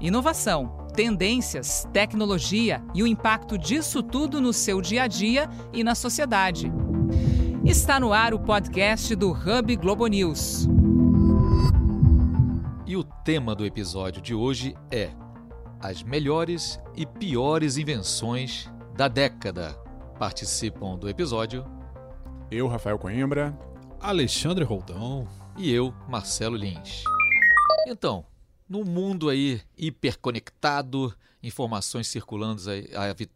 Inovação, tendências, tecnologia e o impacto disso tudo no seu dia a dia e na sociedade. Está no ar o podcast do Hub Globo News. E o tema do episódio de hoje é as melhores e piores invenções da década. Participam do episódio eu, Rafael Coimbra, Alexandre Roldão e eu, Marcelo Lins. Então, no mundo aí hiperconectado, informações circulando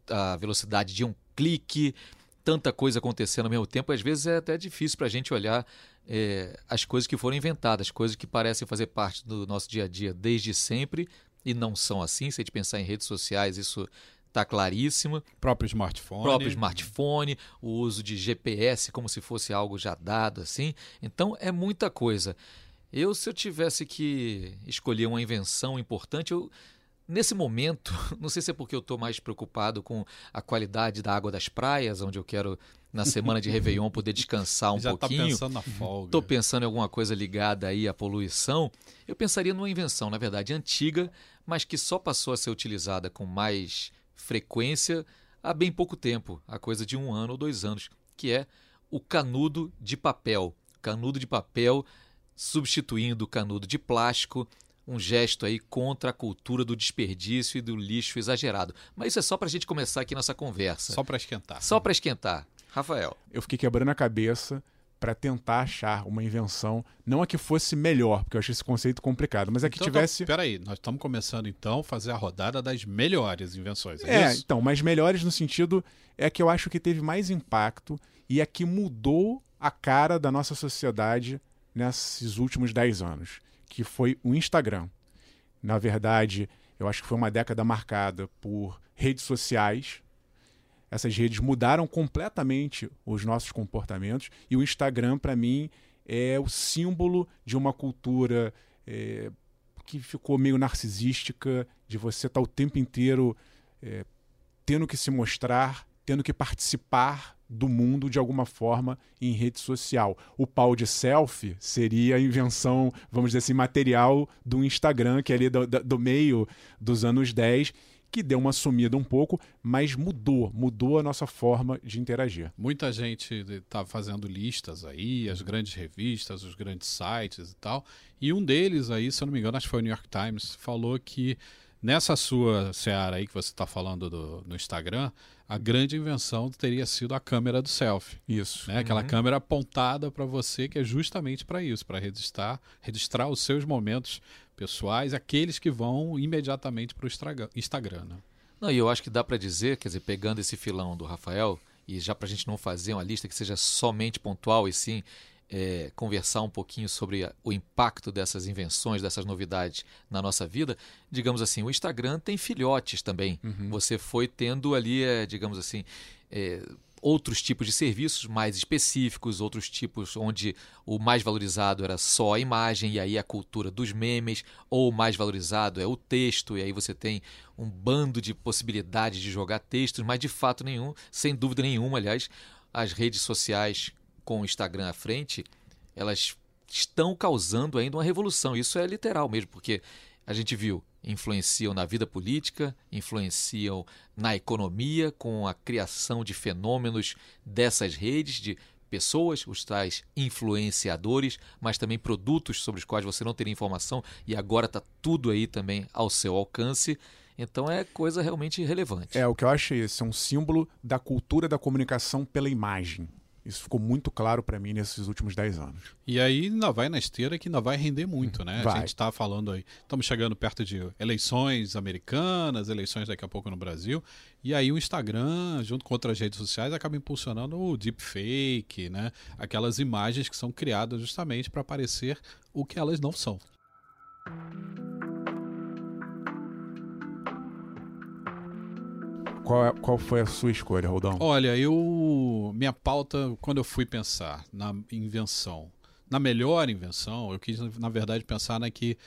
à velocidade de um clique, tanta coisa acontecendo ao mesmo tempo, às vezes é até difícil para a gente olhar é, as coisas que foram inventadas, coisas que parecem fazer parte do nosso dia a dia desde sempre e não são assim. Se a gente pensar em redes sociais, isso está claríssimo. Próprio smartphone. Próprio smartphone, o uso de GPS como se fosse algo já dado assim. Então é muita coisa. Eu, se eu tivesse que escolher uma invenção importante, eu Nesse momento, não sei se é porque eu estou mais preocupado com a qualidade da água das praias, onde eu quero, na semana de Réveillon, poder descansar um Já pouquinho. Já pensando na folga. Estou pensando em alguma coisa ligada aí à poluição. Eu pensaria numa invenção, na verdade, antiga, mas que só passou a ser utilizada com mais frequência há bem pouco tempo, há coisa de um ano ou dois anos, que é o canudo de papel. Canudo de papel substituindo o canudo de plástico um gesto aí contra a cultura do desperdício e do lixo exagerado. Mas isso é só para a gente começar aqui nossa conversa. Só para esquentar. Só para esquentar. Rafael. Eu fiquei quebrando a cabeça para tentar achar uma invenção, não a que fosse melhor, porque eu achei esse conceito complicado, mas a que então, tivesse. Então, peraí, nós estamos começando então a fazer a rodada das melhores invenções. É, é então, mas melhores no sentido é que eu acho que teve mais impacto e a que mudou a cara da nossa sociedade nesses últimos 10 anos que foi o Instagram. Na verdade, eu acho que foi uma década marcada por redes sociais. Essas redes mudaram completamente os nossos comportamentos e o Instagram, para mim, é o símbolo de uma cultura é, que ficou meio narcisística, de você estar tá o tempo inteiro é, tendo que se mostrar, tendo que participar do mundo de alguma forma em rede social. O pau de selfie seria a invenção, vamos dizer assim, material do Instagram, que é ali do, do meio dos anos 10, que deu uma sumida um pouco, mas mudou, mudou a nossa forma de interagir. Muita gente está fazendo listas aí, as grandes revistas, os grandes sites e tal, e um deles aí, se eu não me engano, acho que foi o New York Times, falou que Nessa sua seara aí que você está falando do, no Instagram, a grande invenção teria sido a câmera do selfie. Isso. Né? Aquela uhum. câmera apontada para você, que é justamente para isso, para registrar, registrar os seus momentos pessoais, aqueles que vão imediatamente para o Instagram. Né? Não, e eu acho que dá para dizer, quer dizer, pegando esse filão do Rafael, e já para a gente não fazer uma lista que seja somente pontual e sim é, conversar um pouquinho sobre o impacto dessas invenções, dessas novidades na nossa vida, digamos assim, o Instagram tem filhotes também. Uhum. Você foi tendo ali, é, digamos assim, é, outros tipos de serviços mais específicos, outros tipos onde o mais valorizado era só a imagem, e aí a cultura dos memes, ou o mais valorizado é o texto, e aí você tem um bando de possibilidades de jogar textos, mas de fato nenhum, sem dúvida nenhuma, aliás, as redes sociais com o Instagram à frente, elas estão causando ainda uma revolução. Isso é literal mesmo, porque a gente viu, influenciam na vida política, influenciam na economia, com a criação de fenômenos dessas redes, de pessoas, os tais influenciadores, mas também produtos sobre os quais você não teria informação e agora está tudo aí também ao seu alcance. Então é coisa realmente relevante. É, o que eu acho é isso, é um símbolo da cultura da comunicação pela imagem. Isso ficou muito claro para mim nesses últimos 10 anos. E aí ainda vai na esteira que ainda vai render muito, né? Vai. A gente está falando aí, estamos chegando perto de eleições americanas, eleições daqui a pouco no Brasil, e aí o Instagram, junto com outras redes sociais, acaba impulsionando o deepfake, né? Aquelas imagens que são criadas justamente para parecer o que elas não são. Qual, é, qual foi a sua escolha, Rodão? Olha, eu. Minha pauta, quando eu fui pensar na invenção, na melhor invenção, eu quis, na verdade, pensar na que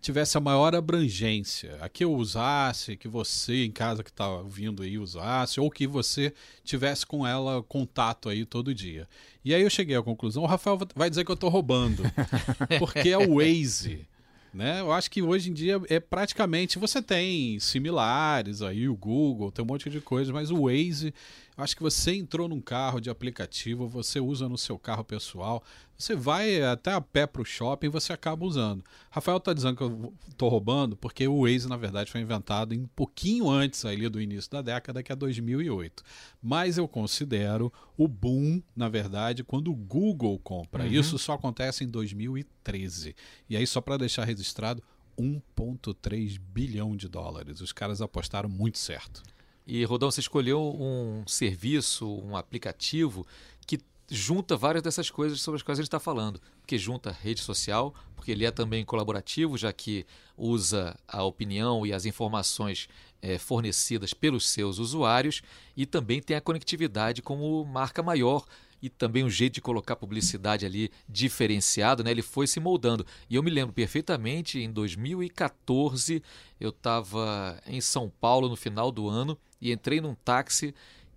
tivesse a maior abrangência, a que eu usasse, que você em casa que está ouvindo aí usasse, ou que você tivesse com ela contato aí todo dia. E aí eu cheguei à conclusão, o Rafael vai dizer que eu estou roubando, porque é o Waze. Né? Eu acho que hoje em dia é praticamente você tem similares aí, o Google, tem um monte de coisa, mas o Waze, acho que você entrou num carro de aplicativo, você usa no seu carro pessoal, você vai até a pé para o shopping, você acaba usando. Rafael está dizendo que eu estou roubando, porque o Waze, na verdade, foi inventado um pouquinho antes ali do início da década, que é 2008. Mas eu considero o boom, na verdade, quando o Google compra. Uhum. Isso só acontece em 2013. E aí, só para deixar registrado, 1,3 bilhão de dólares. Os caras apostaram muito certo. E, Rodão, você escolheu um serviço, um aplicativo que junta várias dessas coisas sobre as quais a gente está falando. Porque junta rede social, porque ele é também colaborativo, já que usa a opinião e as informações é, fornecidas pelos seus usuários, e também tem a conectividade como marca maior e também um jeito de colocar publicidade ali diferenciado, né? Ele foi se moldando. E eu me lembro perfeitamente, em 2014, eu estava em São Paulo no final do ano e entrei num táxi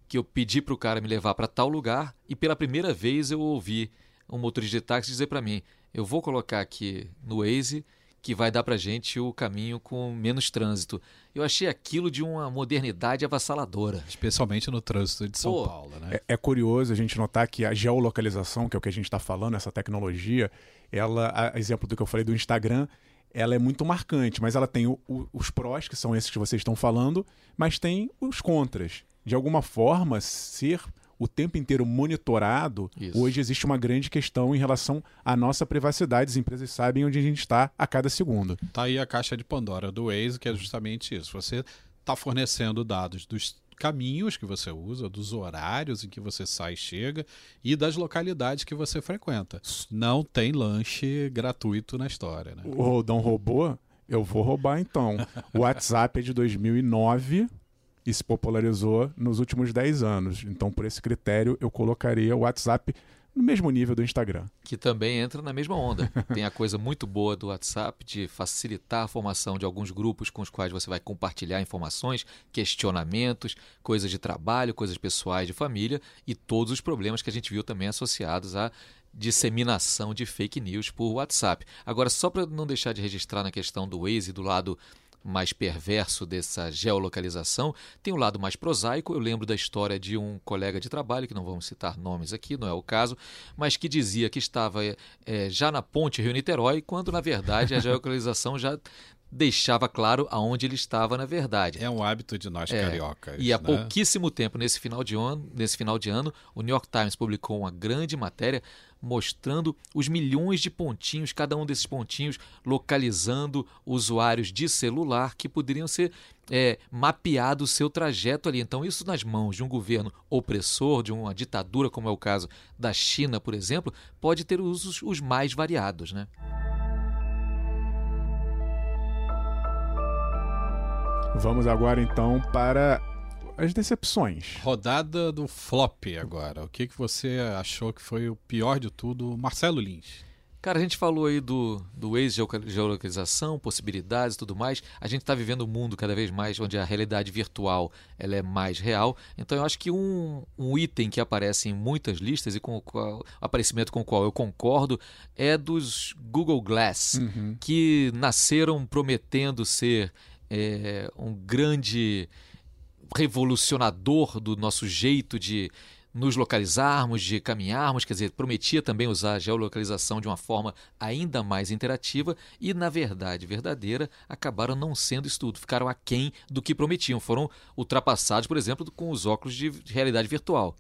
que eu pedi para o cara me levar para tal lugar e pela primeira vez eu ouvi um motorista de táxi dizer para mim: "Eu vou colocar aqui no Waze que vai dar para gente o caminho com menos trânsito". Eu achei aquilo de uma modernidade avassaladora, especialmente no trânsito de São Pô, Paulo, né? É, é, curioso a gente notar que a geolocalização, que é o que a gente está falando, essa tecnologia, ela, a, exemplo do que eu falei do Instagram, ela é muito marcante, mas ela tem o, o, os prós, que são esses que vocês estão falando, mas tem os contras. De alguma forma, ser o tempo inteiro monitorado, Isso. hoje existe uma grande questão em relação à nossa privacidade. As empresas sabem onde a gente está a cada segundo. Tá aí a caixa de Pandora do Waze, que é justamente isso. Você está fornecendo dados dos caminhos que você usa, dos horários em que você sai e chega e das localidades que você frequenta. Não tem lanche gratuito na história. Né? O Rodão roubou? Eu vou roubar então. O WhatsApp é de 2009 e se popularizou nos últimos 10 anos. Então, por esse critério, eu colocaria o WhatsApp no mesmo nível do Instagram. Que também entra na mesma onda. Tem a coisa muito boa do WhatsApp de facilitar a formação de alguns grupos com os quais você vai compartilhar informações, questionamentos, coisas de trabalho, coisas pessoais de família e todos os problemas que a gente viu também associados à disseminação de fake news por WhatsApp. Agora, só para não deixar de registrar na questão do Waze do lado mais perverso dessa geolocalização, tem o um lado mais prosaico. Eu lembro da história de um colega de trabalho, que não vamos citar nomes aqui, não é o caso, mas que dizia que estava é, já na ponte Rio-Niterói, quando na verdade a geolocalização já deixava claro aonde ele estava na verdade. É um hábito de nós é, cariocas. E há né? pouquíssimo tempo, nesse final, de ano, nesse final de ano, o New York Times publicou uma grande matéria mostrando os milhões de pontinhos, cada um desses pontinhos localizando usuários de celular que poderiam ser é, mapeado o seu trajeto ali. Então, isso nas mãos de um governo opressor, de uma ditadura, como é o caso da China, por exemplo, pode ter usos os mais variados, né? Vamos agora então para as decepções. Rodada do flop agora. O que, que você achou que foi o pior de tudo, Marcelo Lins? Cara, a gente falou aí do, do ex-geolocalização, possibilidades e tudo mais. A gente está vivendo um mundo cada vez mais onde a realidade virtual ela é mais real. Então eu acho que um, um item que aparece em muitas listas e com o qual, aparecimento com o qual eu concordo é dos Google Glass, uhum. que nasceram prometendo ser é, um grande revolucionador do nosso jeito de nos localizarmos, de caminharmos, quer dizer, prometia também usar a geolocalização de uma forma ainda mais interativa e, na verdade verdadeira, acabaram não sendo isso tudo, ficaram aquém do que prometiam, foram ultrapassados, por exemplo, com os óculos de realidade virtual.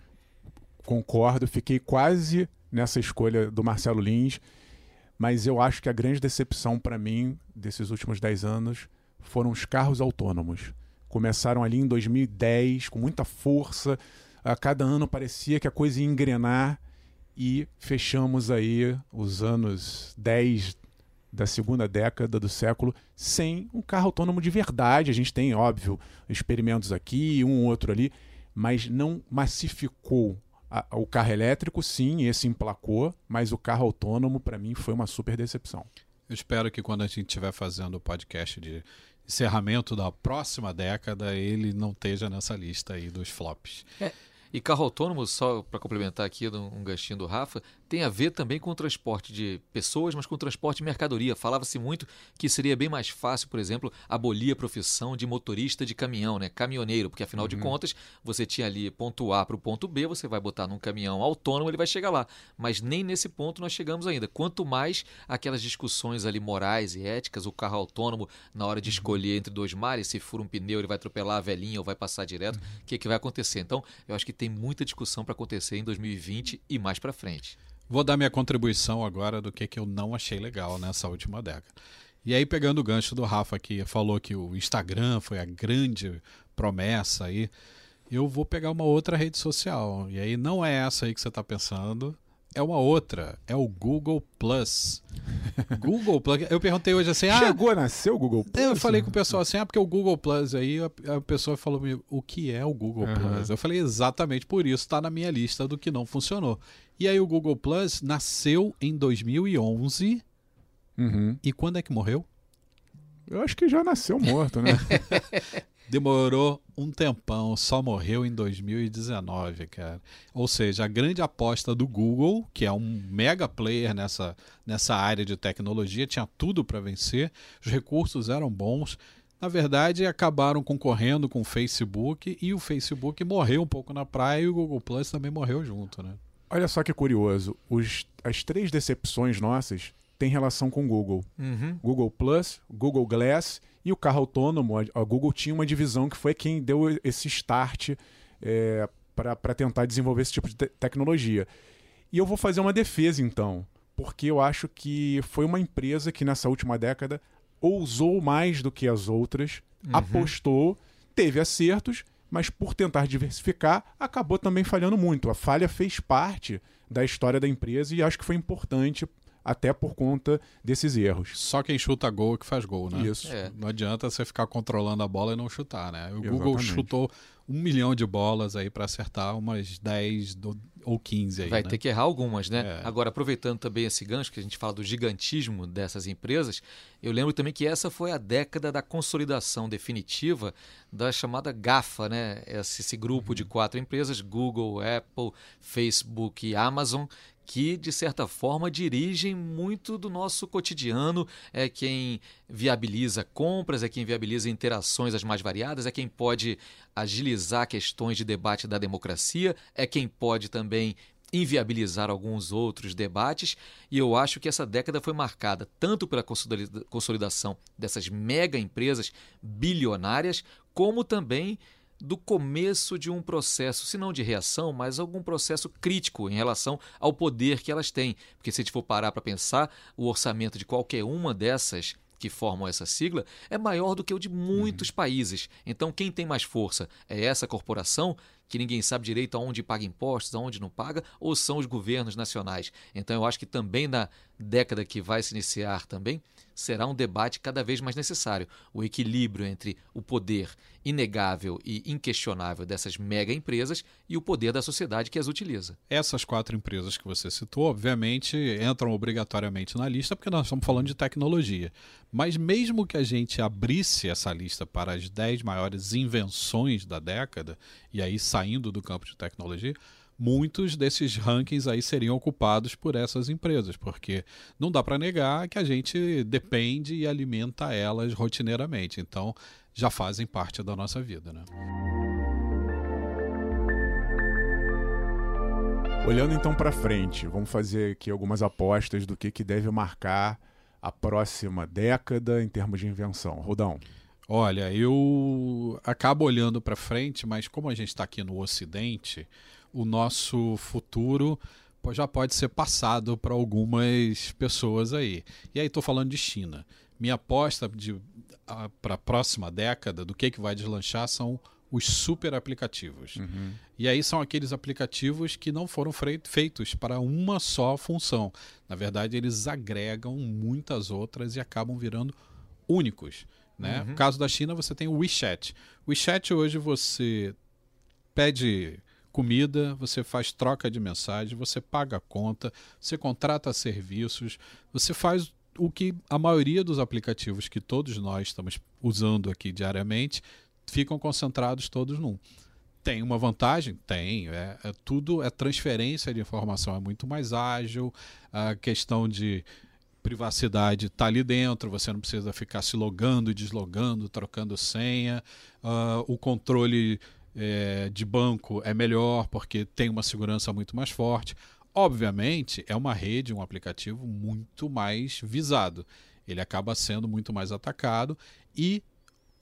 Concordo, fiquei quase nessa escolha do Marcelo Lins, mas eu acho que a grande decepção para mim desses últimos 10 anos foram os carros autônomos. Começaram ali em 2010 com muita força. A cada ano parecia que a coisa ia engrenar e fechamos aí os anos 10 da segunda década do século sem um carro autônomo de verdade. A gente tem, óbvio, experimentos aqui, um outro ali, mas não massificou. o carro elétrico, sim, esse emplacou, mas o carro autônomo, para mim, foi uma super decepção. Eu espero que quando a gente estiver fazendo o podcast de encerramento da próxima década, ele não esteja nessa lista aí dos flops. É. E carro autônomo, só para complementar aqui um ganchinho do Rafa, tem a ver também com o transporte de pessoas, mas com o transporte de mercadoria. Falava-se muito que seria bem mais fácil, por exemplo, abolir a profissão de motorista de caminhão, né? caminhoneiro, porque afinal uhum. de contas você tinha ali ponto A para o ponto B, você vai botar num caminhão autônomo, ele vai chegar lá. Mas nem nesse ponto nós chegamos ainda. Quanto mais aquelas discussões ali morais e éticas, o carro autônomo na hora de uhum. escolher entre dois mares, se fura um pneu ele vai atropelar a velhinha ou vai passar direto, o uhum. que, que vai acontecer? Então, eu acho que tem muita discussão para acontecer em 2020 e mais para frente. Vou dar minha contribuição agora do que, que eu não achei legal nessa última década. E aí, pegando o gancho do Rafa, que falou que o Instagram foi a grande promessa aí, eu vou pegar uma outra rede social. E aí, não é essa aí que você está pensando, é uma outra. É o Google Plus. Google Plus. Eu perguntei hoje assim. Ah, Chegou a nascer o Google Plus? Eu falei com o pessoal assim, ah, porque o Google Plus aí, a, a pessoa falou o que é o Google uhum. Plus? Eu falei exatamente por isso, está na minha lista do que não funcionou. E aí o Google Plus nasceu em 2011. Uhum. E quando é que morreu? Eu acho que já nasceu morto, né? Demorou um tempão, só morreu em 2019, cara. Ou seja, a grande aposta do Google, que é um mega player nessa, nessa área de tecnologia, tinha tudo para vencer, os recursos eram bons. Na verdade, acabaram concorrendo com o Facebook e o Facebook morreu um pouco na praia e o Google Plus também morreu junto, né? Olha só que curioso. Os, as três decepções nossas têm relação com o Google. Uhum. Google Plus, Google Glass e o carro autônomo. A, a, Google tinha uma divisão que foi quem deu esse start é, para tentar desenvolver esse tipo de te tecnologia. E eu vou fazer uma defesa então, porque eu acho que foi uma empresa que nessa última década ousou mais do que as outras, uhum. apostou, teve acertos mas por tentar diversificar, acabou também falhando muito. A falha fez parte da história da empresa e acho que foi importante até por conta desses erros. Só quem chuta gol é que faz gol, né? Isso. É. Não adianta você ficar controlando a bola e não chutar, né? O Exatamente. Google chutou um milhão de bolas aí para acertar umas 10 do, ou 15 aí. Vai né? ter que errar algumas, né? É. Agora, aproveitando também esse gancho que a gente fala do gigantismo dessas empresas, eu lembro também que essa foi a década da consolidação definitiva da chamada GAFA, né? Esse, esse grupo de quatro empresas, Google, Apple, Facebook e Amazon, que, de certa forma, dirigem muito do nosso cotidiano, é quem viabiliza compras, é quem viabiliza interações as mais variadas, é quem pode agilizar questões de debate da democracia, é quem pode também inviabilizar alguns outros debates, e eu acho que essa década foi marcada tanto pela consolidação dessas mega empresas bilionárias, como também do começo de um processo, se não de reação, mas algum processo crítico em relação ao poder que elas têm. Porque se a gente for parar para pensar, o orçamento de qualquer uma dessas que formam essa sigla é maior do que o de muitos uhum. países. Então, quem tem mais força é essa corporação que ninguém sabe direito aonde paga impostos, aonde não paga, ou são os governos nacionais. Então, eu acho que também na década que vai se iniciar também será um debate cada vez mais necessário. O equilíbrio entre o poder inegável e inquestionável dessas mega empresas e o poder da sociedade que as utiliza. Essas quatro empresas que você citou, obviamente, entram obrigatoriamente na lista porque nós estamos falando de tecnologia. Mas mesmo que a gente abrisse essa lista para as dez maiores invenções da década, e aí saindo do campo de tecnologia, muitos desses rankings aí seriam ocupados por essas empresas, porque não dá para negar que a gente depende e alimenta elas rotineiramente. Então, já fazem parte da nossa vida, né? Olhando então para frente, vamos fazer aqui algumas apostas do que, que deve marcar a próxima década em termos de invenção. Rodão. Olha, eu acabo olhando para frente, mas como a gente está aqui no Ocidente, o nosso futuro já pode ser passado para algumas pessoas aí. E aí estou falando de China. Minha aposta para a próxima década do que, que vai deslanchar são os super aplicativos. Uhum. E aí são aqueles aplicativos que não foram feitos para uma só função. Na verdade, eles agregam muitas outras e acabam virando únicos. Né? Uhum. No caso da China, você tem o WeChat. O WeChat hoje você pede comida, você faz troca de mensagem, você paga a conta, você contrata serviços, você faz o que a maioria dos aplicativos que todos nós estamos usando aqui diariamente ficam concentrados todos num. Tem uma vantagem? Tem. É, é, tudo é transferência de informação, é muito mais ágil. A questão de privacidade está ali dentro, você não precisa ficar se logando e deslogando, trocando senha. Uh, o controle é, de banco é melhor porque tem uma segurança muito mais forte. Obviamente, é uma rede, um aplicativo muito mais visado. Ele acaba sendo muito mais atacado e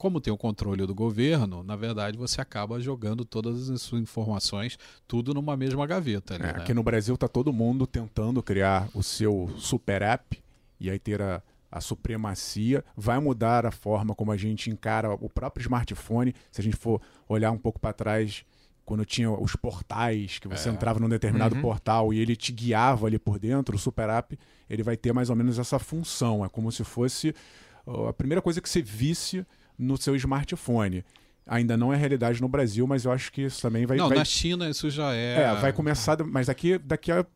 como tem o controle do governo, na verdade você acaba jogando todas as suas informações tudo numa mesma gaveta. Ali, é, né? Aqui no Brasil está todo mundo tentando criar o seu super app e aí ter a, a supremacia. Vai mudar a forma como a gente encara o próprio smartphone. Se a gente for olhar um pouco para trás, quando tinha os portais, que você é. entrava num determinado uhum. portal e ele te guiava ali por dentro, o super app, ele vai ter mais ou menos essa função. É como se fosse a primeira coisa que você visse no seu smartphone. Ainda não é realidade no Brasil, mas eu acho que isso também vai. Não, vai... na China isso já é. É, vai começar, mas daqui, daqui a.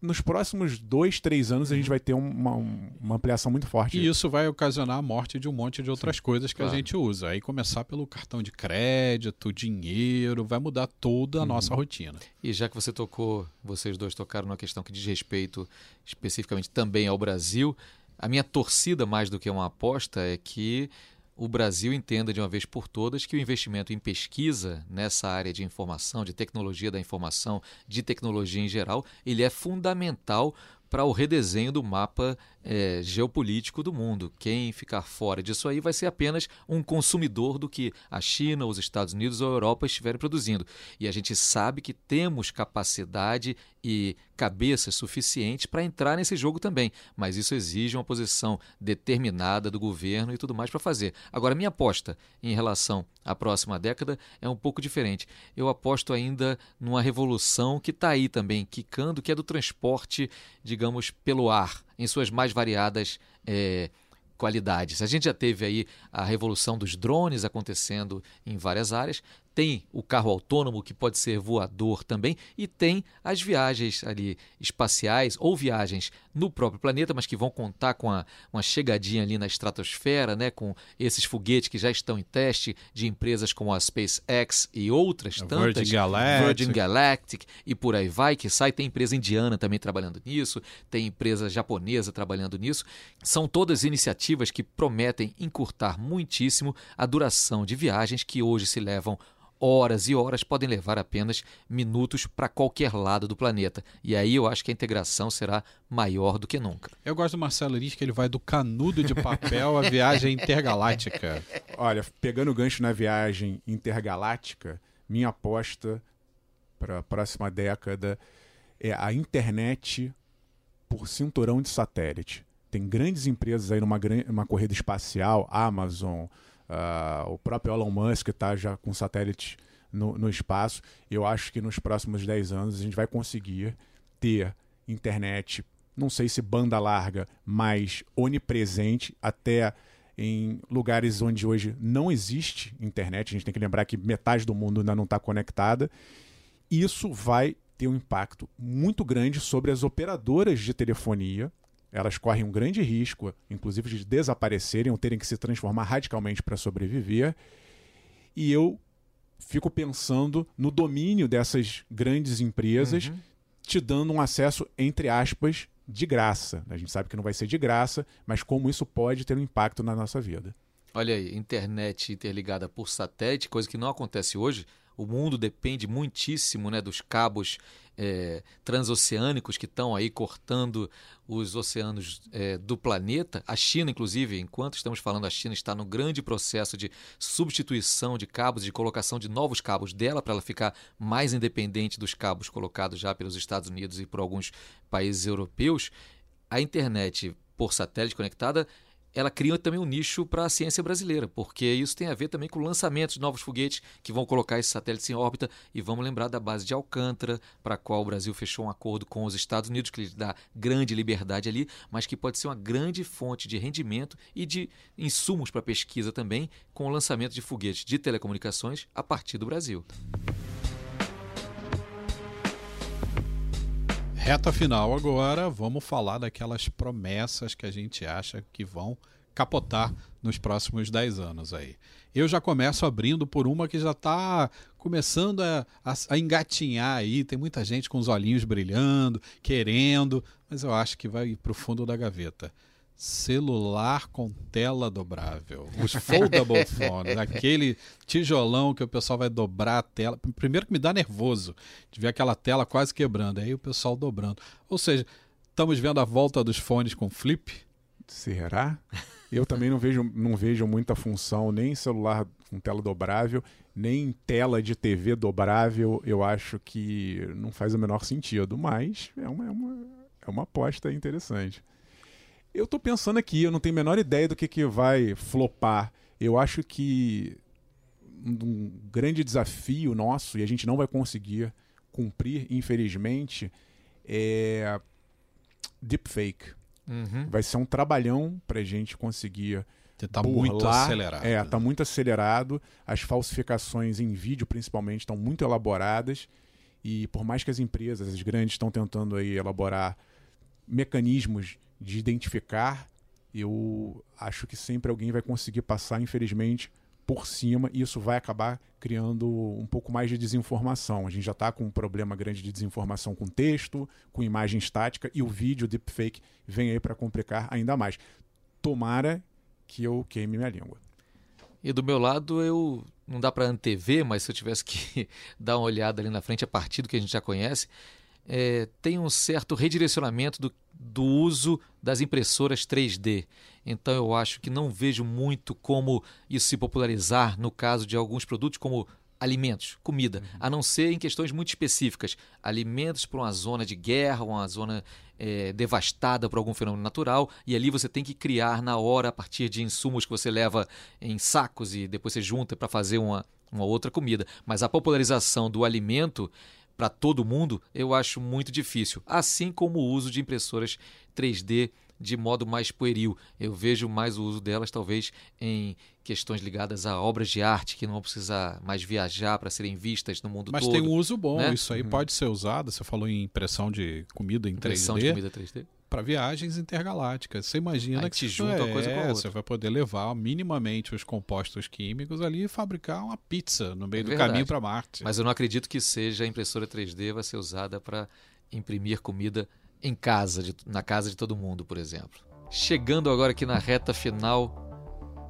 Nos próximos dois, três anos a gente vai ter uma, uma ampliação muito forte. E isso vai ocasionar a morte de um monte de outras Sim, coisas que claro. a gente usa. Aí começar pelo cartão de crédito, dinheiro, vai mudar toda a uhum. nossa rotina. E já que você tocou, vocês dois tocaram na questão que diz respeito especificamente também ao Brasil, a minha torcida mais do que uma aposta é que o Brasil entenda de uma vez por todas que o investimento em pesquisa nessa área de informação, de tecnologia da informação, de tecnologia em geral, ele é fundamental para o redesenho do mapa é, geopolítico do mundo. Quem ficar fora disso aí vai ser apenas um consumidor do que a China, os Estados Unidos ou a Europa estiverem produzindo. E a gente sabe que temos capacidade e cabeça suficiente para entrar nesse jogo também, mas isso exige uma posição determinada do governo e tudo mais para fazer. Agora, minha aposta em relação à próxima década é um pouco diferente. Eu aposto ainda numa revolução que está aí também, quicando, que é do transporte, digamos, pelo ar em suas mais variadas é, qualidades. A gente já teve aí a revolução dos drones acontecendo em várias áreas, tem o carro autônomo que pode ser voador também e tem as viagens ali espaciais ou viagens no próprio planeta, mas que vão contar com a, uma chegadinha ali na estratosfera, né, com esses foguetes que já estão em teste de empresas como a SpaceX e outras a tantas, Virgin Galactic. Virgin Galactic e por aí vai, que sai tem empresa indiana também trabalhando nisso, tem empresa japonesa trabalhando nisso. São todas iniciativas que prometem encurtar muitíssimo a duração de viagens que hoje se levam horas e horas podem levar apenas minutos para qualquer lado do planeta. E aí eu acho que a integração será maior do que nunca. Eu gosto do Marcelo Liz, que ele vai do canudo de papel à viagem intergaláctica. Olha, pegando o gancho na viagem intergaláctica, minha aposta para a próxima década é a internet por cinturão de satélite. Tem grandes empresas aí numa, numa corrida espacial, Amazon, Uh, o próprio Elon Musk está já com satélite no, no, espaço. Eu acho que nos próximos 10 anos a gente vai conseguir ter internet, não sei se banda larga, mas onipresente até em lugares onde hoje não existe internet. A gente tem que lembrar que metade do mundo ainda não está conectada. Isso vai ter um impacto muito grande sobre as operadoras de telefonia, elas correm um grande risco, inclusive de desaparecerem ou terem que se transformar radicalmente para sobreviver. E eu fico pensando no domínio dessas grandes empresas, uhum. te dando um acesso, entre aspas, de graça. A gente sabe que não vai ser de graça, mas como isso pode ter um impacto na nossa vida. Olha aí, internet interligada por satélite, coisa que não acontece hoje. O mundo depende muitíssimo né, dos cabos é, transoceânicos que estão aí cortando os oceanos é, do planeta. A China, inclusive, enquanto estamos falando, a China está no grande processo de substituição de cabos, de colocação de novos cabos dela para ela ficar mais independente dos cabos colocados já pelos Estados Unidos e por alguns países europeus. A internet por satélite conectada ela cria também um nicho para a ciência brasileira, porque isso tem a ver também com o lançamento de novos foguetes que vão colocar esses satélites em órbita. E vamos lembrar da base de Alcântara, para a qual o Brasil fechou um acordo com os Estados Unidos, que lhe dá grande liberdade ali, mas que pode ser uma grande fonte de rendimento e de insumos para pesquisa também, com o lançamento de foguetes de telecomunicações a partir do Brasil. Reta final agora, vamos falar daquelas promessas que a gente acha que vão capotar nos próximos 10 anos aí. Eu já começo abrindo por uma que já está começando a, a, a, engatinhar aí. Tem muita gente com os olhinhos brilhando, querendo, mas eu acho que vai para o fundo da gaveta. Celular com tela dobrável. Os foldable phones, aquele tijolão que o pessoal vai dobrar a tela. Primeiro que me dá nervoso de ver aquela tela quase quebrando, aí o pessoal dobrando. Ou seja, estamos vendo a volta dos fones com flip. Será? Eu também não vejo, não vejo muita função nem em celular com tela dobrável, nem em tela de TV dobrável. Eu acho que não faz o menor sentido, mas é uma, é uma, é uma aposta interessante. Eu estou pensando aqui, eu não tenho a menor ideia do que, que vai flopar. Eu acho que um grande desafio nosso, e a gente não vai conseguir cumprir, infelizmente, é deepfake. Uhum. Vai ser um trabalhão para a gente conseguir. Está muito acelerado. É, está muito acelerado. As falsificações em vídeo, principalmente, estão muito elaboradas. E por mais que as empresas, as grandes, estão tentando aí elaborar mecanismos de identificar, eu acho que sempre alguém vai conseguir passar, infelizmente, por cima e isso vai acabar criando um pouco mais de desinformação. A gente já está com um problema grande de desinformação com texto, com imagem estática e o vídeo deepfake vem aí para complicar ainda mais. Tomara que eu queime minha língua. E do meu lado, eu não dá para antever, mas se eu tivesse que dar uma olhada ali na frente a partir do que a gente já conhece, é, tem um certo redirecionamento do, do uso das impressoras 3D. Então eu acho que não vejo muito como isso se popularizar no caso de alguns produtos como alimentos, comida, uhum. a não ser em questões muito específicas. Alimentos para uma zona de guerra, uma zona é, devastada por algum fenômeno natural, e ali você tem que criar na hora a partir de insumos que você leva em sacos e depois você junta para fazer uma, uma outra comida. Mas a popularização do alimento para todo mundo, eu acho muito difícil. Assim como o uso de impressoras 3D de modo mais pueril. Eu vejo mais o uso delas, talvez, em questões ligadas a obras de arte que não vão precisar mais viajar para serem vistas no mundo Mas todo. Mas tem um uso bom, né? isso aí uhum. pode ser usado. Você falou em impressão de comida em impressão 3D. de comida 3D para viagens intergalácticas. Você imagina Aí que junta é, coisa com a outra. Você vai poder levar minimamente os compostos químicos ali e fabricar uma pizza no meio é do verdade. caminho para Marte. Mas eu não acredito que seja a impressora 3D vai ser usada para imprimir comida em casa, de, na casa de todo mundo, por exemplo. Chegando agora aqui na reta final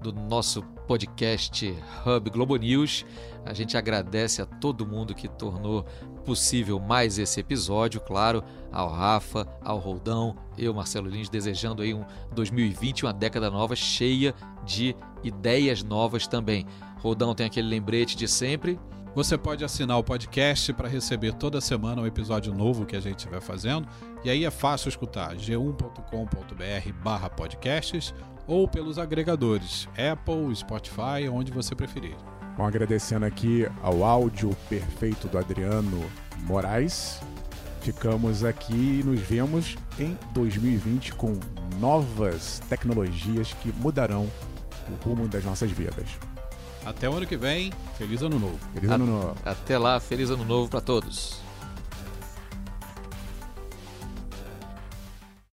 do nosso podcast Hub Globo News. A gente agradece a todo mundo que tornou possível mais esse episódio, claro, ao Rafa, ao Roldão, eu, Marcelo Lins, desejando aí um 2020, uma década nova cheia de ideias novas também. Roldão tem aquele lembrete de sempre. Você pode assinar o podcast para receber toda semana um episódio novo que a gente vai fazendo. E aí é fácil escutar g1.com.br/podcasts ou pelos agregadores Apple, Spotify, onde você preferir. Bom, agradecendo aqui ao áudio perfeito do Adriano Moraes. Ficamos aqui e nos vemos em 2020 com novas tecnologias que mudarão o rumo das nossas vidas. Até o ano que vem, feliz ano novo. Feliz ano novo. Até lá, feliz ano novo para todos.